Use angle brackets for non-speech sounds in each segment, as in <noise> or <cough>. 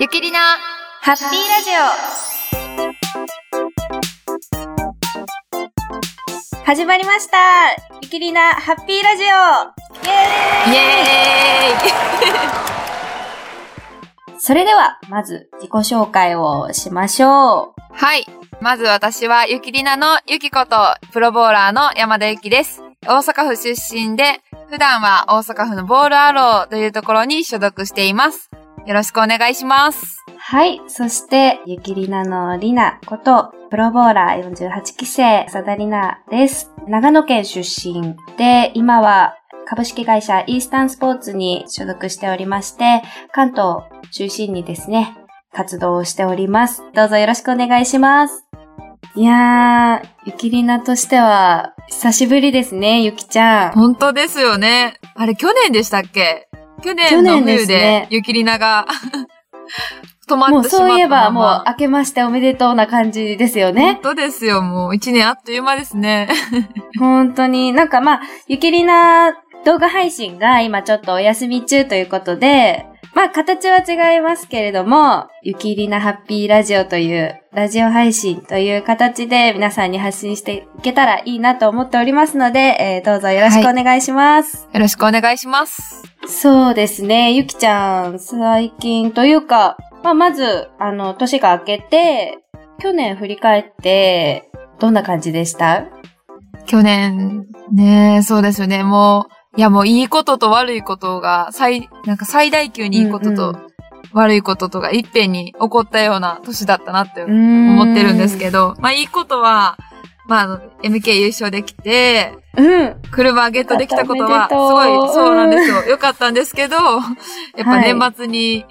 ゆきりなハッピーラジオ始まりましたゆきりなハッピーラジオイエーイイエーイ <laughs> それでは、まず自己紹介をしましょう。はい。まず私はゆきりなのゆきこと、プロボーラーの山田ゆきです。大阪府出身で、普段は大阪府のボールアローというところに所属しています。よろしくお願いします。はい。そして、ゆきりなのりなこと、プロボーラー48期生、さだりなです。長野県出身で、今は株式会社イースタンスポーツに所属しておりまして、関東中心にですね、活動をしております。どうぞよろしくお願いします。いやー、ゆきりなとしては、久しぶりですね、ゆきちゃん。本当ですよね。あれ、去年でしたっけ？去年去の冬でね、ゆきりなが止まってしまったまま。そういえば、もう明けましておめでとうな感じですよね。本当ですよ、もう一年あっという間ですね。<laughs> 本当に、なんかまあ、ゆきりな動画配信が今ちょっとお休み中ということで、<laughs> まあ形は違いますけれども、ゆきりなハッピーラジオというラジオ配信という形で皆さんに発信していけたらいいなと思っておりますので、えーどうぞよろしくお願いします。よろしくお願いします。そうですね、ゆきちゃん、最近というか、まあまず、あの、年が明けて、去年振り返って、どんな感じでした？去年、ねそうですよね。もう、いやもういいことと悪いことが、最、なんか最大級にいいことと悪いこととがいっぺんに起こったような年だったなって思思ってるんですけど、まあいいことは、まああの、MK 優勝できて、うん。車ゲットできたことは、すごい、そうなんですよ。よかったんですけど、やっぱはい。年末に、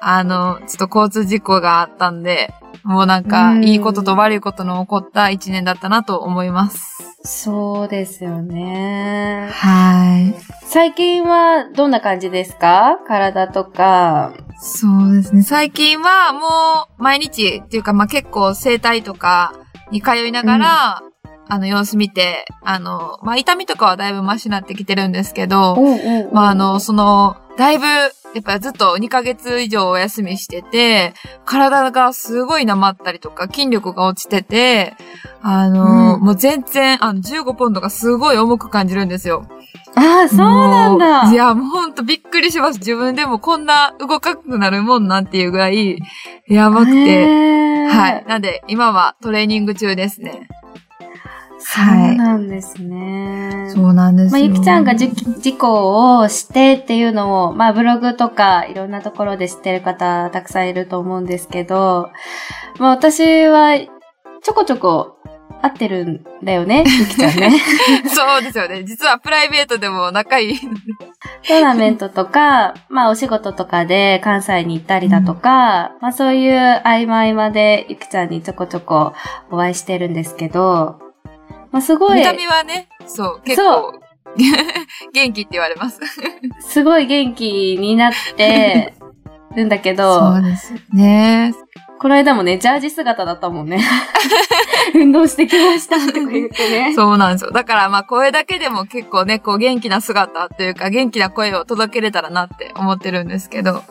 あの、ちょっと交通事故があったんで、もうなんか、うんいいことと悪いことの起こった一年だったなと思います。そうですよね。はい。最近はどんな感じですか？体とか。そうですね。最近はもう毎日っていうかまあ結構整体とかに通いながら、あの様子見て、あの、まあ痛みとかはだいぶマシになってきてるんですけど、うまああの、その、だいぶ、やっぱずっと2ヶ月以上お休みしてて、体がすごいなまったりとか筋力が落ちてて、あの、うんもう全然、あの、15ポンドがすごい重く感じるんですよ。ああ、そうなんだ。いや、もうほんとびっくりします。自分でもこんな動かなくなるもんなんていうぐらい、やばくて。はい。なんで、今はトレーニング中ですね。そうなんですね。そうなんですまあ、よ。ゆきちゃんがじ事故をしてっていうのを、まあ、ブログとかいろんなところで知ってる方たくさんいると思うんですけど、まあ、私はちょこちょこ会ってるんだよね、ゆきちゃんね。<laughs> そうですよね。実はプライベートでも仲いい。トーナメントとか、まあお仕事とかで関西に行ったりだとか、まあそういう合間合間でゆきちゃんにちょこちょこお会いしてるんですけど、まあすごい見、た目はね、そう、結構、<laughs> 元気って言われます。<laughs> すごい元気になって <laughs> るんだけど、ですよね。この間もね、ジャージ姿だったもんね。運動してきましたとか言ってね。そうなんですよ。だからまあ声だけでも結構ね、こう元気な姿というか元気な声を届けれたらなって思ってるんですけど。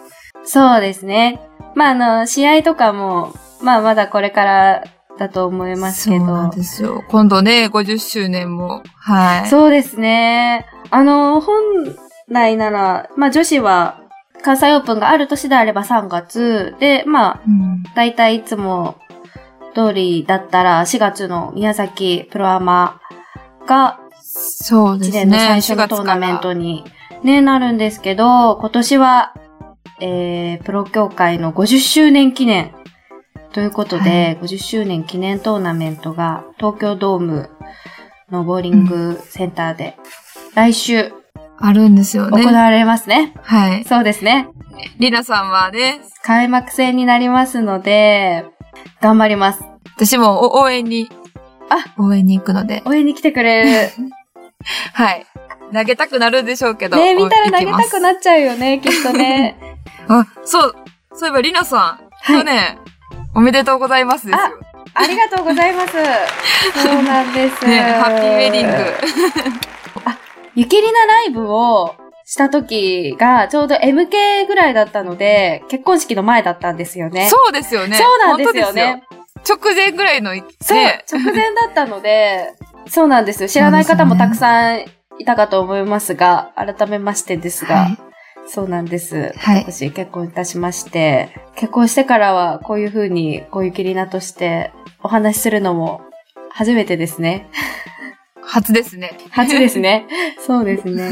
そうですね。まああの、試合とかも、まあまだこれからだと思いますけど。そうなんですよ。今度ね、50周年も。はい。そうですね。あの、本来なら、まあ女子は関西オープンがある年であれば3月で、まあ、うんだいたいいつも通りだったら4月の宮崎プロアマが1そうですね。年の最初のトーナメントに、ね、なるんですけど、今年は、えー、プロ協会の50周年記念ということで、50周年記念トーナメントが東京ドームのボーリングセンターで、来週あるんですよね。行われますね。はい。そうですね。りなさんはね、開幕戦になりますので、頑張ります。私もお応援に、あ応援に行くので、応援に来てくれる。<laughs> はい。投げたくなるでしょうけど。ね見たら投げたくっなっちゃうよね、きっとね。<laughs> あ、そう、そういえばりなさん、はいおめでとうございますですよ。ありがとうございます。<laughs> そうなんです。ね、ハッピーウェディング。ゆきりなライブをした時が、ちょうど MK ぐらいだったので、結婚式の前だったんですよね。そうですよね。そうなんですよね。直前ぐらいの、ね、そう、直前だったので、そうなんですよ。知らない方もたくさんいたかと思いますが、改めましてですが、はい、そうなんです。はい、私結婚いたしまして、結婚してからはこういう風に、こういうキリナとしてお話しするのも初めてですね。初ですね。初ですね。<laughs> そうですね。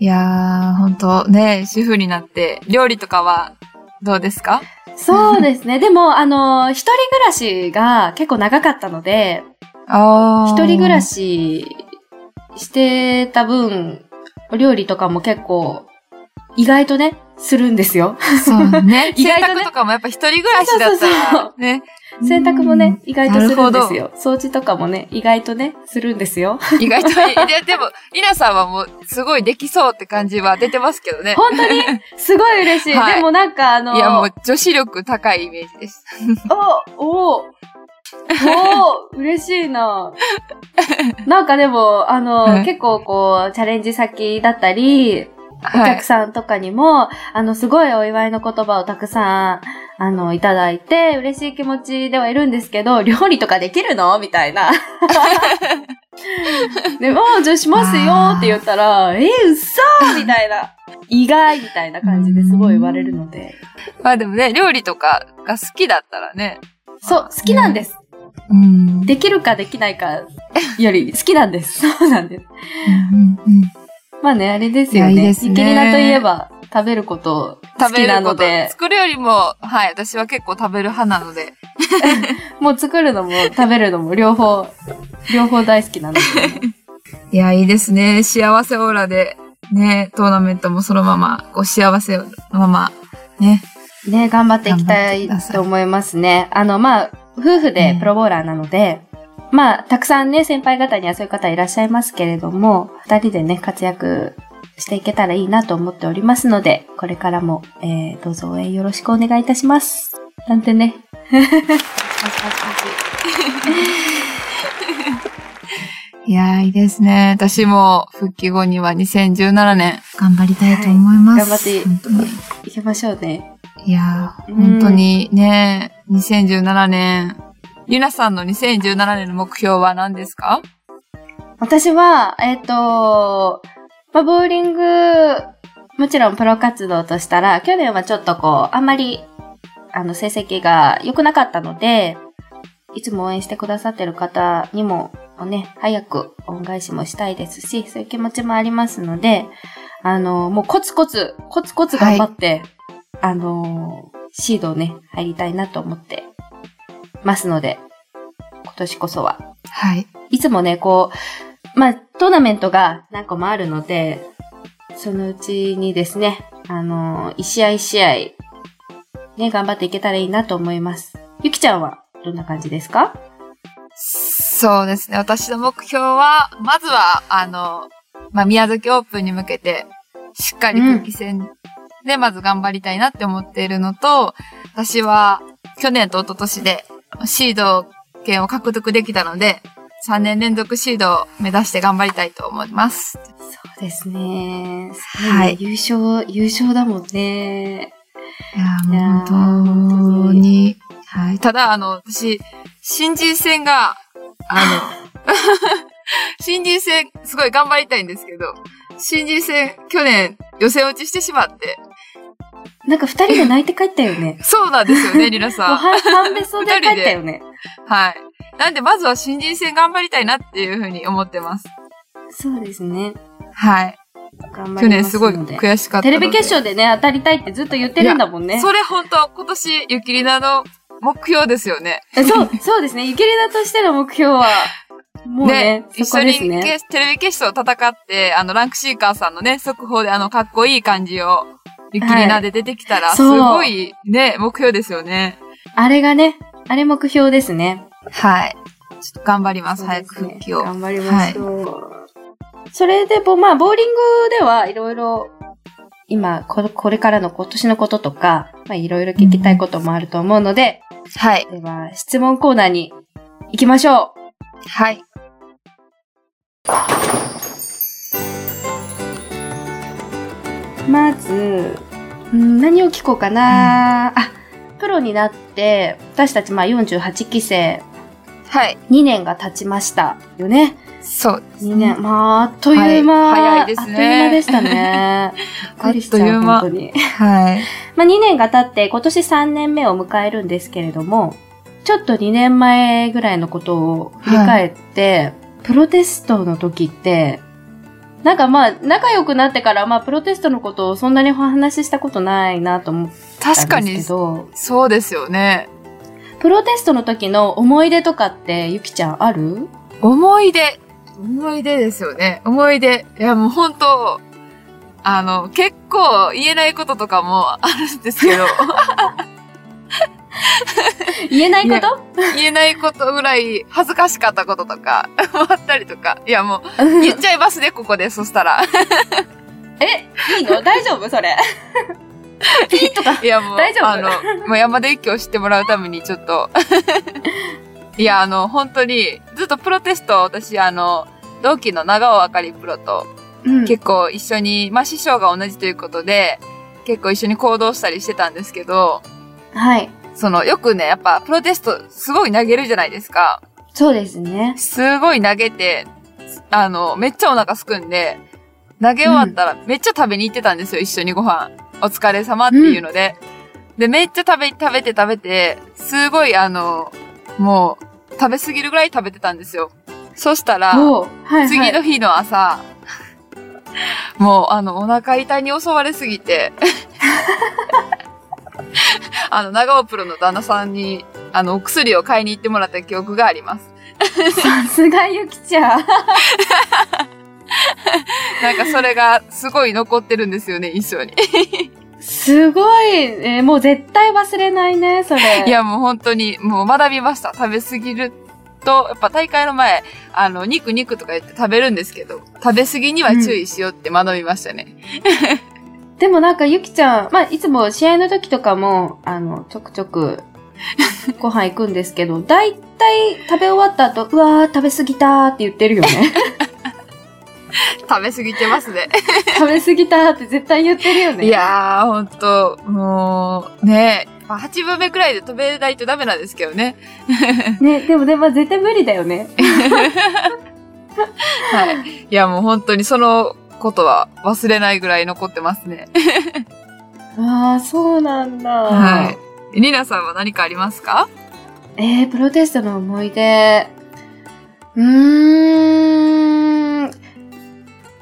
いやー、ほんとね、主婦になって料理とかはどうですか？そうですね。でも、あの、一人暮らしが結構長かったので、一人暮らししてた分、お料理とかも結構、意外とね、するんですよ。そうね。<laughs> 意外と、ね、洗濯とかもやっぱ一人暮らしだったら、ね。洗濯もね、意外とするんですよ。掃除とかもね、意外とね、するんですよ。意外と、ででも、<laughs> りなさんはもう、すごいできそうって感じは出てますけどね。本当に？すごい嬉しい。はい、でもなんかあのいやもう、女子力高いイメージです。お、おおお嬉しいな。<laughs> なんかでも、あの、結構こう、チャレンジ先だったり、お客さんとかにも、はい、あの、すごいお祝いの言葉をたくさん、あの、いただいて、嬉しい気持ちではいるんですけど、料理とかできるの？みたいな。<laughs> でも、じゃあしますよって言ったら、えー、うっそーみたいな。意外みたいな感じですごい言われるので。まあでもね、料理とかが好きだったらね。そう、好きなんです。うん、できるかできないかより好きなんです。そうなんです。うんうんうんまあね、あれですよね。いいですね。リナといえば、食べること好きなので。作るよりも、はい、私は結構食べる派なので。<laughs> もう作るのも食べるのも両方、両方大好きなので、<laughs> いや、いいですね。幸せオーラで、ね、トーナメントもそのまま、こう幸せのまま、ね。ね、頑張っていきたいと思いますね。あの、まあ、夫婦でプロボーラーなので、まあ、たくさんね、先輩方にはそういう方いらっしゃいますけれども、二人でね、活躍していけたらいいなと思っておりますので、これからも、えー、どうぞ応援よろしくお願いいたします。なんてね。<laughs> いやー、いいですね。私も復帰後には2017年頑張りたいと思います。はい、頑張っていきましょうね。いやー、本当にね、2017年ゆなさんの2017年の目標は何ですか？私は、えっ、ー、と、まあ、ボーリング、もちろんプロ活動としたら、去年はちょっとこう、あんまり、あの、成績が良くなかったので、いつも応援してくださってる方にも、ね、早く恩返しもしたいですし、そういう気持ちもありますので、あの、もうコツコツ、コツコツ頑張って、はい、あの、シードをね、入りたいなと思ってますので、今年こそは。はい。いつもね、こう、まあ、トーナメントが何個もあるので、そのうちにですね、あの、一試合一試合、ね、頑張っていけたらいいなと思います。ゆきちゃんはどんな感じですか？そうですね。私の目標は、まずは、あの、まあ、宮崎オープンに向けて、しっかり復帰戦で、まず頑張りたいなって思っているのと、うん、私は、去年と一昨年で、シード権を獲得できたので、3年連続シードを目指して頑張りたいと思います。そうですね。はい。優勝、優勝だもんね。いや、本当に。はい。ただ、あの、私、新人戦が、あの、<laughs> 新人戦、すごい頑張りたいんですけど、新人戦、去年、予選落ちしてしまって、なんか二人で泣いて帰ったよね。<laughs> そうなんですよね、リラさん。半べそで帰ったよね。はい。なんで、まずは新人戦頑張りたいなっていうふうに思ってます。そうですね。はい。頑張去年すごい悔しかったテレビ決勝でね、当たりたいってずっと言ってるんだもんね。それ本当今年、ゆきりなの目標ですよね。そう、そうですね。ゆきりなとしての目標は、もうね、ね一緒にテレビ決勝戦って、あの、ランクシーカーさんのね、速報であの、かっこいい感じを、ゆきりなで出てきたら、すごいね、目標ですよね。あれがね、あれ目標ですね。はい。ちょっと頑張ります、早く復帰を。頑張りましょう。はい、それで、まあ、ボーリングではいろいろ、今こ、これからの今年のこととか、まあ、いろいろ聞きたいこともあると思うので、うん、はい。では、質問コーナーに行きましょう。はい。まず、うん何を聞こうかな、あ、プロになって、私たちまあ48期生、はい。2年が経ちましたよね。そうです2年。まあ、あっという間。はい早いですねあっという間でしたね。あっという間 <laughs> 本当に。はい。<laughs> まあ、2年が経って、今年3年目を迎えるんですけれども、ちょっと2年前ぐらいのことを振り返って、プロテストの時って、なんかまあ、仲良くなってから、まあ、プロテストのことをそんなにお話ししたことないなと思ったんです確かにけ、ど、そうですよね。プロテストの時の思い出とかって、ゆきちゃんある？思い出。思い出ですよね。思い出。いや、もう本当あの、結構言えないこととかもあるんですけど、<laughs> <laughs> 言えないこと？言えないことぐらい恥ずかしかったこととか、<laughs> あったりとか。いや、もう、<laughs> 言っちゃいますね、ここで、そしたら。え、いいの？大丈夫？それ。ピッとか。いや、もう、大丈夫？あの、もう山田一家を知ってもらうためにちょっと、いや、あの、本当に、ずっとプロテスト、私、あの、同期の長尾あかりプロと、うん結構一緒に、まあ師匠が同じということで、結構一緒に行動したりしてたんですけど、はい。その、よくね、やっぱプロテストすごい投げるじゃないですか。そうですね。すごい投げて、あの、めっちゃお腹すくんで、投げ終わったらめっちゃ食べに行ってたんですよ、一緒にご飯。お疲れ様っていうので。で、めっちゃ食べ、食べて食べて、すごいあの、もう、食べすぎるぐらい食べてたんですよ。そしたら、はい、はい。次の日の朝、もう、あの、お腹痛に襲われすぎて、<laughs> あの、長尾プロの旦那さんに、あの、お薬を買いに行ってもらった記憶があります。さすがゆきちゃん。<laughs> なんかそれがすごい残ってるんですよね、印象に。すごい、えーもう絶対忘れないね、それ。い、や、もう本当に、もう学びました。食べ過ぎると、やっぱ大会の前、あの、肉肉とか言って食べるんですけど、食べ過ぎには注意しようって学びましたね。でもなんかゆきちゃん、まあ、いつも試合の時とかも、あの、ちょくちょく、<laughs> ご飯行くんですけど、だいたい食べ終わった後、うわー、食べ過ぎたーって言ってるよね。<laughs> 食べ過ぎてますね。<laughs> 食べ過ぎたーって絶対言ってるよね。いやー、ほんと、もう、ねまあ8分目くらいで飛べないとダメなんですけどね。ね、でもでも絶対無理だよね。はい。いや、もう本当にそのことは忘れないぐらい残ってますね。<laughs> ああ、そうなんだ。はい。ニナさんは何かありますか？えー、プロテストの思い出。うーん。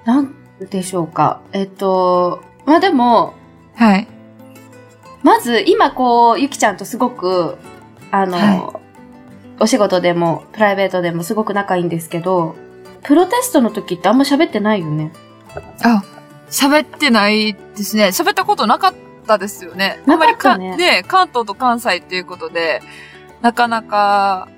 なんでしょうか。えっと、まあでも、はい。まず今こう、ゆきちゃんとすごく、あの、はお仕事でも、プライベートでもすごく仲いいんですけど、プロテストの時ってあんま喋ってないよね。あ、喋ってないですね。喋ったことなかったですよね。なかったあんまりか、ねね、関東と関西っていうことで、なかなか、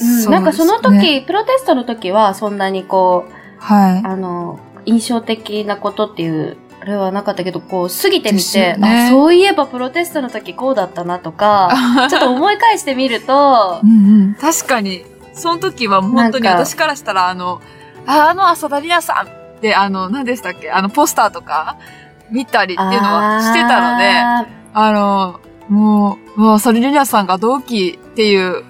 うん、なんかその時、プロテストの時はそんなにこう、はい。あの、印象的なことっていう、あれはなかったけど、こう、過ぎてみて、ねあ、そういえばプロテストの時こうだったなとか、<laughs> ちょっと思い返してみるとう、んうん、確かに、その時は本当に私からしたら、あの、ああの浅田里奈さんって、あの、何でしたっけ？あの、ポスターとか見たりっていうのはしてたので、ああの、もう、もう、浅田里奈さんが同期っていう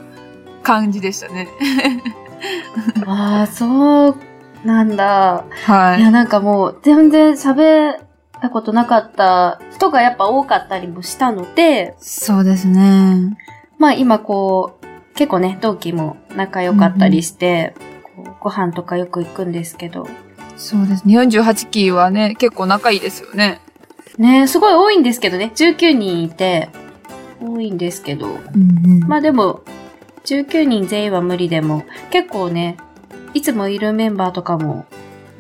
感じでしたね。ー <laughs> あー、そうなんだ。はいや、なんかもう、全然喋ったことなかった人がやっぱ多かったりもしたので、そうですね。まあ今こう、結構ね、同期も仲良かったりして、こうご飯とかよく行くんですけど、そうですね。48期はね、結構仲いいですよね。ねすごい多いんですけどね、19人いて、多いんですけど、うんうんまあでも、19人全員は無理でも、結構ね、いつもいるメンバーとかも、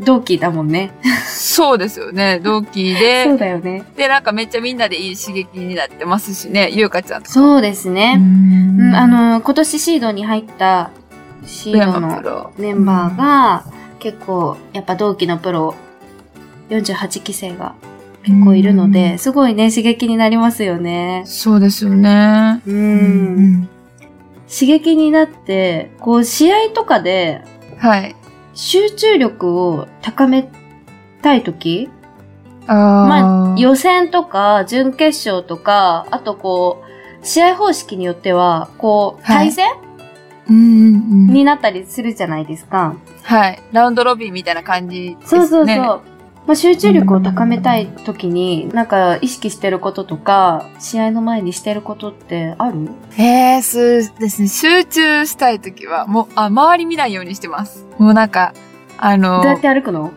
同期だもんね。そうですよね。同期 <laughs> そうで、だよね。で、なんかめっちゃみんなでいい刺激になってますしね。ゆうかちゃんとか。そうですね。んうん、あ、の、今年シードに入ったシードのロメンバーが、結構、やっぱ同期のプロ、48期生が結構いるので、うんすごいね、刺激になりますよね。そうですよね。う。うん刺激になって、こう、試合とかではい。集中力を高めたいときあまあ、予選とか、準決勝とか、あとこう、試合方式によっては、こう、はい対戦うんうんうん。になったりするじゃないですか。はい。ラウンドロビンみたいな感じですね。そうそうそう。まあ、集中力を高めたい時に、なんか意識してることとか、試合の前にしてることってある？ええそうですね。集中したいときは、もう、あ、周り見ないようにしてます。もうなんか、あの、どうやって歩くの？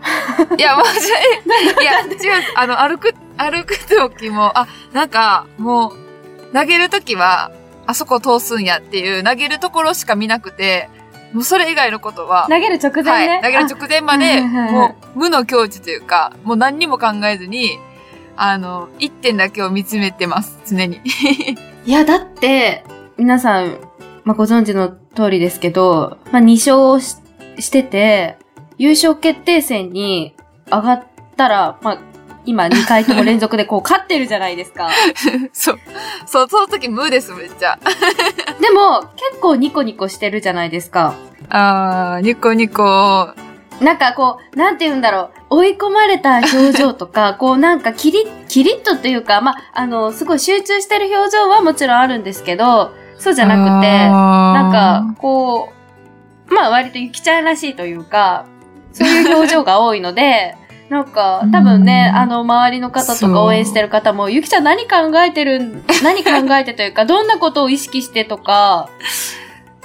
いや、もう、<laughs> いや、違う、あの、歩く、歩くときも、あ、なんか、もう、投げるときは、あそこ通すんやっていう、投げるところしか見なくて、もうそれ以外のことは、投げる直前ね。はい、投げる直前まで、もう、無の境地というか、もう何にも考えずに、あの、一点だけを見つめてます、常に。<laughs> いや、だって、皆さん、まあ、ご存知の通りですけど、まあ、2勝ししてて、優勝決定戦に上がったら、まあ、今2回とも連続でこう勝ってるじゃないですか。<laughs> そう。そう、その時無です、めっちゃ。<laughs> でも、結構ニコニコしてるじゃないですか。あー、ニコニコ。なんかこう、なんて言うんだろう、追い込まれた表情とか、<laughs> こうなんかキリッ、キリッとというか、まあ、あの、すごい集中してる表情はもちろんあるんですけど、そうじゃなくて、ななんか、こう、まあ割とゆきちゃんらしいというか、そういう表情が多いので、なんか、多分ね、うんあの、周りの方とか応援してる方も、ゆきちゃん何考えてるん、<laughs> 何考えてというか、どんなことを意識してとか、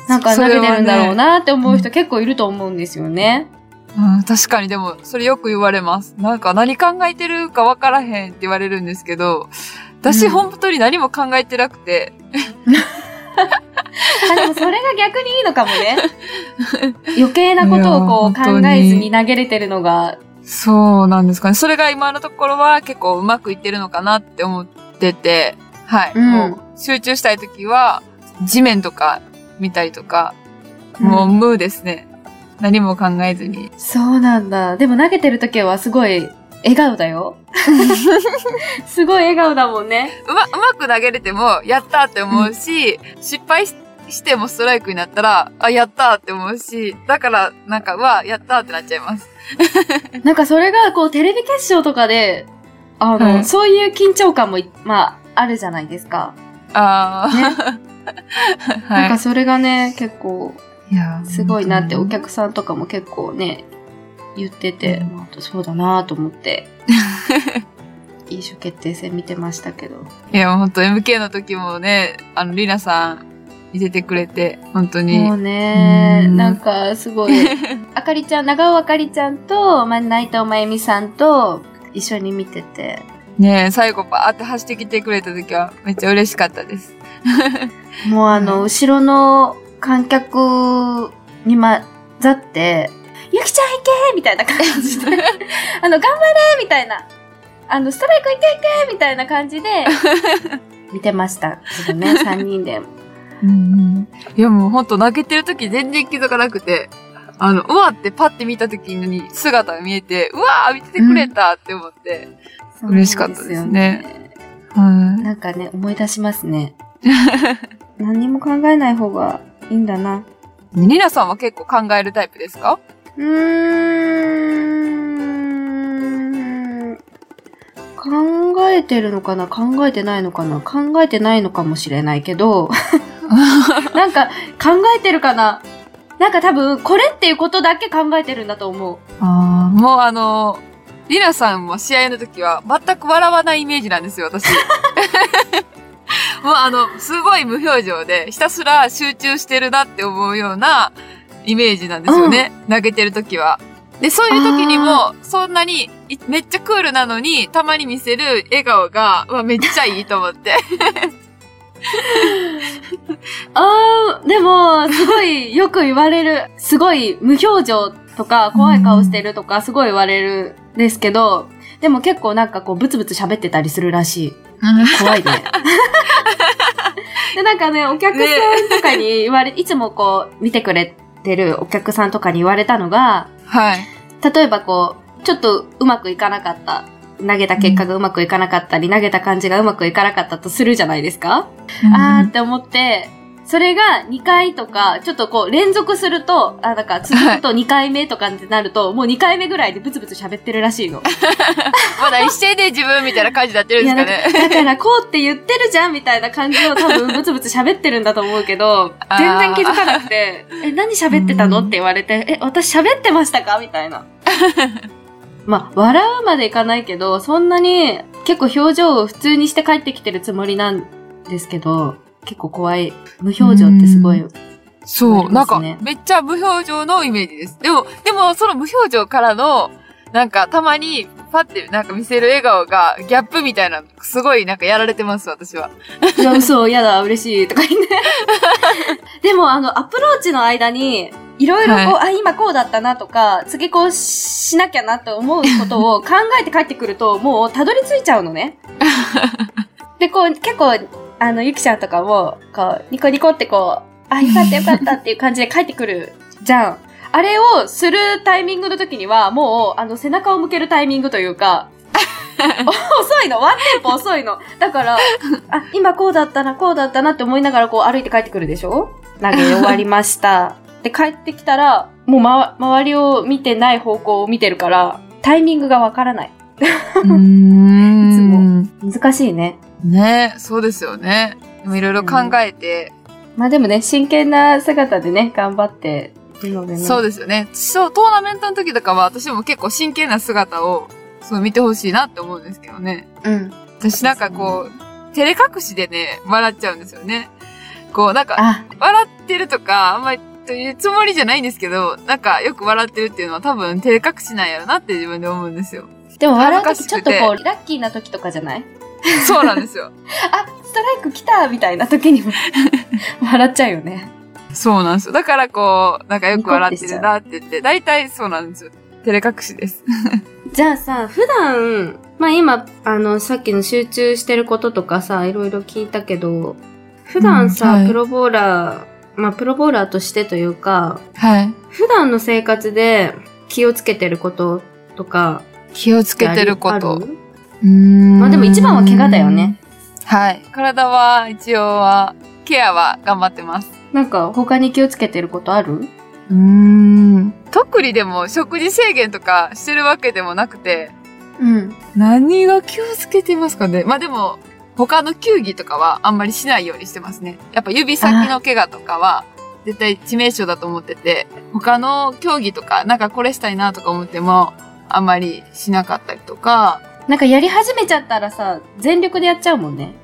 なんか投げてるんだろうなって思う人結構いると思うんですよね。うん、確かに。でも、それよく言われます。なんか何考えてるか分からへんって言われるんですけど、私うん。本当に何も考えてなくて、<laughs> あ、でもそれが逆にいいのかもね。余計なことをこう考えずに投げれてるのが、そうなんですかね。それが今のところは結構うまくいってるのかなって思ってて、はい。うんもう集中したいときは、地面とか見たりとか、もう無ですね。何も考えずに。そうなんだ。でも投げてる時はすごい笑顔だよ。<laughs> すごい笑顔だもんね。うま、うまく投げれても、やったって思うし、失敗ししてもストライクになったら、あ、やったって思うし、だから、なんか、うわ、やったってなっちゃいます。<laughs> なんかそれがこうテレビ決勝とかで、あの、はいそういう緊張感もい、まあ、あるじゃないですか。あね。あ、<laughs> なんかはそれがね、結構い。いやすごいなってお本客さんとかも結構ね、言ってて、うんまあ、そうだなと思って、<laughs> 優勝決定戦見てましたけど。いや、本当 MK の時もね、あの、リナさん、見ててくれて、本当に。もうね、うんなんかすごい、<laughs> あかりちゃん、長尾あかりちゃんと、まあ、内藤真由美さんと一緒に見てて、ね最後バーって走ってきてくれた時は、めっちゃ嬉しかったです。<laughs> もうあの、後ろの観客に混ざって、ゆきちゃん行けみたいな感じで、<laughs> あの、頑張れみたいな、あの、ストライク行け行けみたいな感じで、見てました。ね、3人で。うんうんいやもうほんと投げてる時全然気づかなくて、あの、うわってパッて見た時に姿が見えて、うわー見ててくれたって思って、嬉しかったですねそうなんですよね。はなんかね、思い出しますね。<laughs> 何にも考えない方がいいんだな。い。ニナさんは結構考えるタイプですか？うーん。考えてるのかな？考えてないのかな？考えてないのかもしれないけど、<laughs> なんか考えてるかな？なんか多分これっていうことだけ考えてるんだと思う。あーもうあの、リナさんも試合の時は全く笑わないイメージなんですよ、私。<laughs> もうあの、すごい無表情で、ひたすら集中してるなって思うようなイメージなんですよね。投げてる時は。で、そういう時にも、そんなに、いめっちゃクールなのに、たまに見せる笑顔が、うわ、めっちゃいいと思って。<laughs> あー、でも、すごいよく言われる。すごい無表情とか怖い顔してるとかすごい言われるんですけど、でも結構なんかこうブツブツ喋ってたりするらしい。<laughs> 怖いね。<laughs> で、なんかね、お客さんとかに言われ、いつもこう見てくれてるお客さんとかに言われたのが、はい。例えばこう、ちょっとうまくいかなかった。投げた結果がうまくいかなかったり、投げた感じがうまくいかなかったとするじゃないですか、あーって思って、それが2回とか、ちょっとこう連続すると、あ、だから続くと2回目とかってなると、もう2回目ぐらいでブツブツ喋ってるらしいの。<laughs> まだ一斉で自分みたいな感じになってるんですかね。だからこうって言ってるじゃんみたいな感じを多分ブツブツ喋ってるんだと思うけど、全然気づかなくて、<laughs> え、何喋ってたの？って言われて、え、私喋ってましたか？みたいな。<laughs> まあ、笑うまでいかないけど、そんなに結構表情を普通にして帰ってきてるつもりなんですけど、結構怖い。無表情ってすごい。そう、なんかめっちゃ無表情のイメージです。でも、でも、その無表情からの、なんか、たまに、パって、なんか見せる笑顔が、ギャップみたいな、すごい、なんかやられてます、私は。いや、嘘、やだ、嬉しい、とか言って。<laughs> でも、あの、アプローチの間に、いろいろこう、はあ、今こうだったなとか、次こうしなきゃなと思うことを考えて帰ってくると、もうたどり着いちゃうのね。<laughs> で、こう、結構、あの、ゆきちゃんとかも、こう、ニコニコってこう、あ、よかったよかったっていう感じで帰ってくるじゃん。あれをするタイミングの時には、もう、あの、背中を向けるタイミングというか、<laughs> 遅いのワンテンポ遅いのだから、あ、今こうだったな、こうだったなって思いながらこう歩いて帰ってくるでしょ？投げ終わりました。で、帰ってきたら、もうま、周りを見てない方向を見てるから、タイミングがわからない。うーん。難しいね。ねそうですよね。でもいろいろ考えて、まあでもね、真剣な姿でね、頑張っているのでね。そうですよね。そう、トーナメントの時とかは、私も結構真剣な姿を、そう見てほしいなって思うんですけどね。うん。私なんかこう、照れ隠しでね、笑っちゃうんですよね。こう、なんか、あ、笑ってるとか、あんまり、というつもりじゃないんですけど、なんかよく笑ってるっていうのは多分照れ隠しなんやろなって自分で思うんですよ。でも笑うときちょっとこう、ラッキーな時とかじゃない？そうなんですよ。<laughs> あ、ストライク来たみたいな時にも <laughs> 笑っちゃうよね。そうなんですよ。だからこう、なんかよく笑ってるなって言って、大体そうなんですよ。照れ隠しです。<laughs> じゃあさ、普段、まあ今、あの、さっきの集中してることとかさ、いろいろ聞いたけど、普段さ、うんはいプロボーラー、まあプロボーラーとしてというか、はい。普段の生活で気をつけてることとか、気をつけてること。うーんまあでも一番は怪我だよね。はい。体は一応は、ケアは頑張ってます。なんか他に気をつけてることある？うーん。特にでも食事制限とかしてるわけでもなくて、うん。何が気をつけてますかねまあでも、他の球技とかはあんまりしないようにしてますね。やっぱ指先の怪我とかは絶対致命傷だと思ってて、他の競技とかなんかこれしたいなとか思ってもあんまりしなかったりとか、なんかやり始めちゃったらさ、全力でやっちゃうもんね。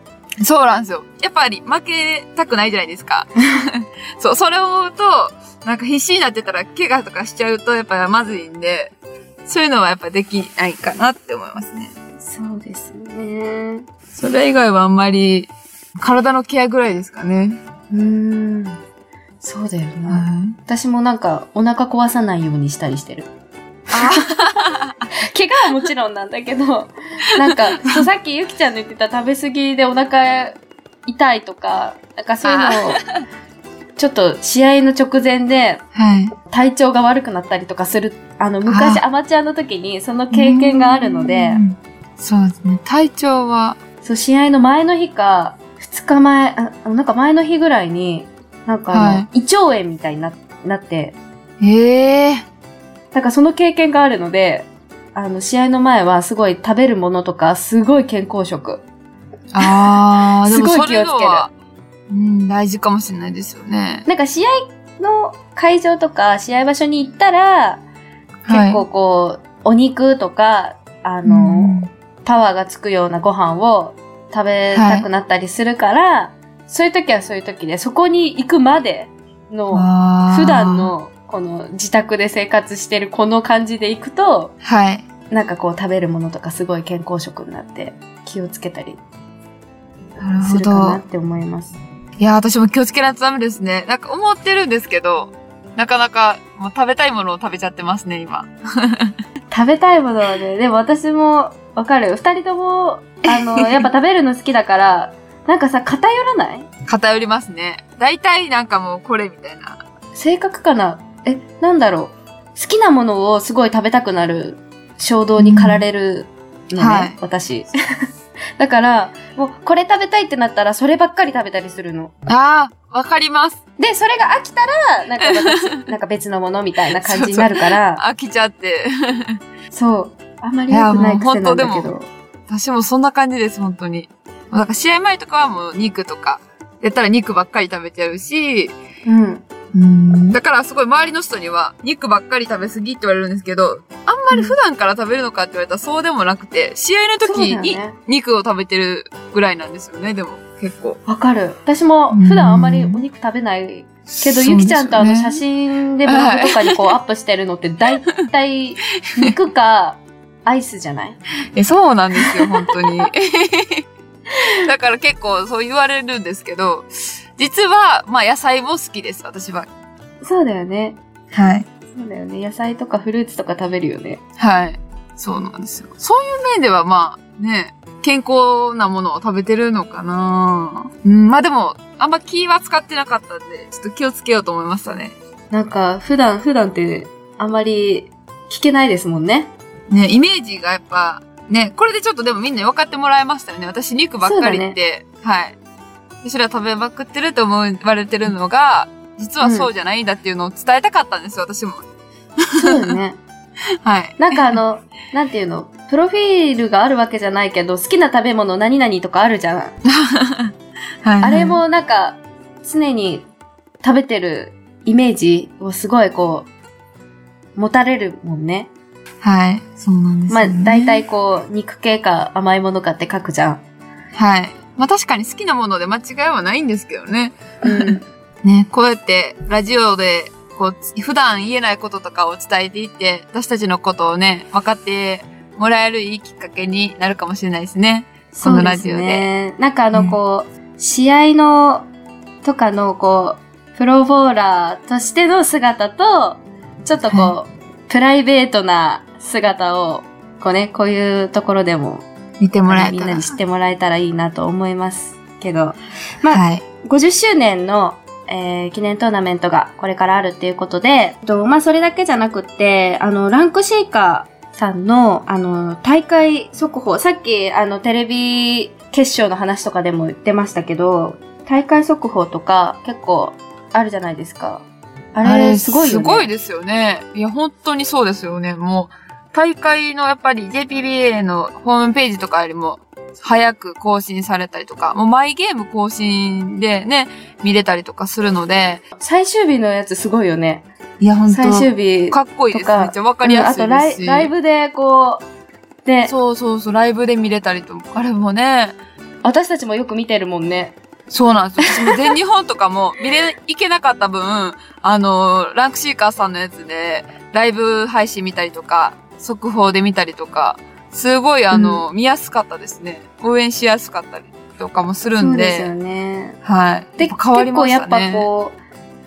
そうなんですよ。やっぱり負けたくないじゃないですか。<laughs> そう、それを思うと、なんか必死になってたら怪我とかしちゃうとやっぱまずいんで、そういうのはやっぱできないかなって思いますね。そうですね。それ以外はあんまり体のケアぐらいですかね。うーん。そうだよな。は私もなんかお腹壊さないようにしたりしてる。<laughs> 怪我はもちろんなんだけど、なんか、そうさっきゆきちゃんの言ってた食べ過ぎでお腹痛いとか、なんかそういうのを、ちょっと試合の直前ではい。体調が悪くなったりとかする、あの、昔アマチュアの時にその経験があるのでう、ん。そうですね。体調は、そう、試合の前の日か、二日前、あなんか前の日ぐらいに、なんかあの、はい。胃腸炎みたいにななって、ええなんかその経験があるので、あの、試合の前はすごい食べるものとか、すごい健康食。ああ、<laughs> でもすごい気をつける。は、うん、大事かもしれないですよね。なんか試合の会場とか、試合場所に行ったら、結構こう、お肉とか、あの、うんパワーがつくようなご飯を食べたくなったりするから、そういう時はそういう時で、そこに行くまでの、普段、のこの自宅で生活してるこの感じで行くと、はい。なんかこう食べるものとかすごい健康食になって気をつけたりするかなっど。て思います。いや、私も気をつけないとダメですね。なんか思ってるんですけど、なかなかもう食べたいものを食べちゃってますね、今。<laughs> 食べたいものはね、でも私もわかるよ。二人とも、あの、<laughs> やっぱ食べるの好きだから、なんかさ、偏らない？偏りますね。大体なんかもうこれみたいな。性格かな？え、なんだろう。好きなものをすごい食べたくなる衝動に駆られるのね、はい私。<laughs> だから、もうこれ食べたいってなったらそればっかり食べたりするの。ああ、わかります。で、それが飽きたら、なんか私 <laughs> なんか別のものみたいな感じになるから、飽きちゃって。そう。あんまり良くない癖なんだけど。私もそんな感じです、本当に。なんか試合前とかはもう肉とか、やったら肉ばっかり食べてるし、うん。だからすごい周りの人には肉ばっかり食べ過ぎって言われるんですけど、あんまり普段から食べるのかって言われたらそうでもなくて、試合の時に肉を食べてるぐらいなんですよね、でも結構。わかる。私も普段あんまりお肉食べないけど、ゆきちゃんとあの写真でブログとかにこうアップしてるのって大体肉かアイスじゃない？え、そうなんですよ、本当に。<laughs> だから結構そう言われるんですけど、実は、まあ野菜も好きです、私は。そうだよね。はい。そうだよね。野菜とかフルーツとか食べるよね。はい。そうなんですよ。そういう面ではまあね、健康なものを食べてるのかなうん、まあでも、あんま気は使ってなかったんで、ちょっと気をつけようと思いましたね。なんか普段、普段ってあんまり聞けないですもんね。ね、イメージがやっぱ、ね、これでちょっとでもみんな分かってもらえましたよね。私肉ばっかりって、はい。私ら食べまくってると思われてるのが、実はそうじゃないんだっていうのを伝えたかったんですよ、私も。そうだよね。<laughs> はい。なんかあの、なんていうの、プロフィールがあるわけじゃないけど、好きな食べ物何々とかあるじゃん。<laughs> はい。あれ、もなんか、常に食べてるイメージをすごいこう、持たれるもんね。はい。そうなんですまあ大体こう、肉系か甘いものかって書くじゃん。はい。まあ確かに好きなもので間違いはないんですけどね。うん。<laughs> ね、こうやってラジオで、こう、普段言えないこととかを伝えていって、私たちのことをね、分かってもらえるいいきっかけになるかもしれないですね。このラジオでそうですね。なんかあの、うんこう、試合の、とかの、こう、プロボーラーとしての姿と、ちょっとこう、プライベートな姿を、こうね、こういうところでも、見てもらえたら。みんなに知ってもらえたらいいなと思いますけど、まあはい。50周年の、えー記念トーナメントがこれからあるっていうことで、とまあ、それだけじゃなくって、あの、ランクシェイカーさんの、あの、大会速報、さっき、あの、テレビ決勝の話とかでも言ってましたけど、大会速報とか結構あるじゃないですか。あれ、すごいよね。すごいですよね。いや、本当にそうですよね。もう、大会のやっぱり JPBA のホームページとかよりも、早く更新されたりとか、もうマイゲーム更新でね、見れたりとかするので、最終日のやつすごいよね。いや、本当最終日。かっこいいです。めっちゃわかりやすいうんあとラ。イブでこう、で、そうそうそう、ライブで見れたりとか、あれもね、私たちもよく見てるもんね。そうなんですよ。全日本とかも <laughs> 見れ、いけなかった分、あの、ランクシーカーさんのやつで、ライブ配信見たりとか、速報で見たりとか、すごいあの、見やすかったですね。応援しやすかったりとかもするんで。そうですよね。はい。で、変わりましたね。結構やっぱこう、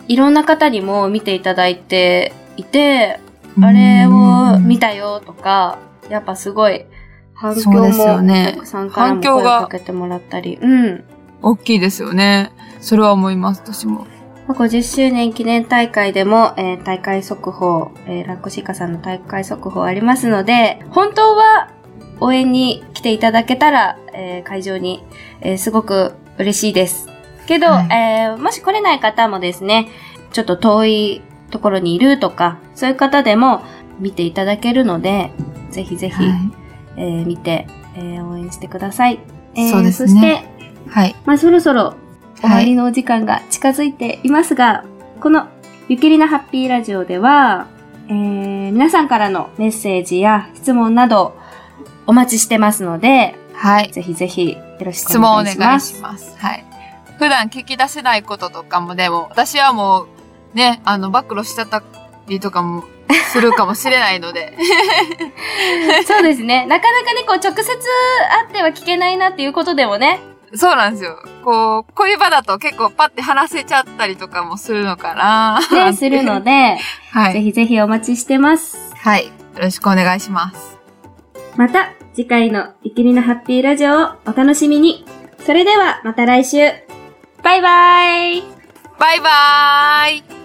いろんな方にも見ていただいていて、あれを見たよとか、やっぱすごい反響そうねお客さんからも反響が声かけてもらったり、うん。大きいですよね。それは思います、私も。まあ50周年記念大会でも、えー大会速報、えーラッコシカさんの大会速報ありますので、本当は応援に来ていただけたら、えー会場に、えーすごく嬉しいです。けど、はいえーもし来れない方もですね、ちょっと遠いところにいるとか、そういう方でも見ていただけるので、ぜひぜひ、はい。えー見て、えー応援してください。えーそうですねそして、はい。まあそろそろ終わりのお時間が近づいていますが、このゆきりなハッピーラジオでは、えー皆さんからのメッセージや質問などお待ちしてますので、はい。ぜひぜひよろしく質問おお願いします。願いします。はい。普段聞き出せないこととかもでも、私はもう、ね、あの、暴露しちゃったりとかもするかもしれないので。<laughs> そうですね。なかなかね、こう直接会っては聞けないなっていうことでもね。そうなんですよ。こう、こういう場だと結構パッて話せちゃったりとかもするのかな。ね、するので、<laughs> はい。ぜひぜひお待ちしてます。はい。よろしくお願いします。また、次回のゆきりなハッピーラジオをお楽しみに。それではまた来週。バイバイバイバーイ